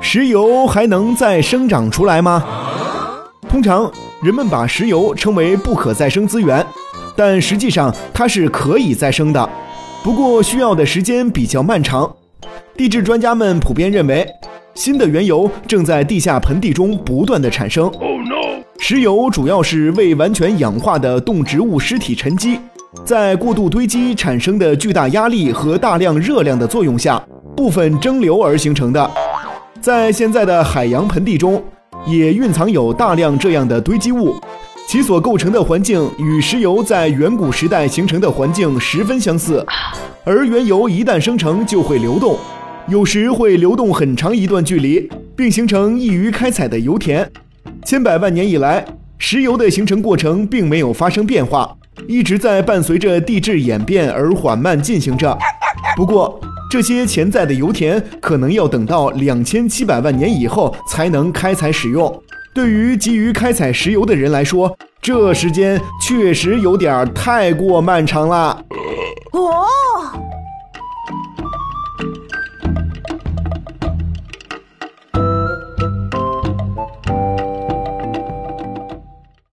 石油还能再生长出来吗？通常人们把石油称为不可再生资源，但实际上它是可以再生的，不过需要的时间比较漫长。地质专家们普遍认为，新的原油正在地下盆地中不断的产生。石油主要是未完全氧化的动植物尸体沉积，在过度堆积产生的巨大压力和大量热量的作用下，部分蒸馏而形成的。在现在的海洋盆地中，也蕴藏有大量这样的堆积物，其所构成的环境与石油在远古时代形成的环境十分相似。而原油一旦生成，就会流动，有时会流动很长一段距离，并形成易于开采的油田。千百万年以来，石油的形成过程并没有发生变化，一直在伴随着地质演变而缓慢进行着。不过，这些潜在的油田可能要等到两千七百万年以后才能开采使用。对于急于开采石油的人来说，这时间确实有点太过漫长了。哦。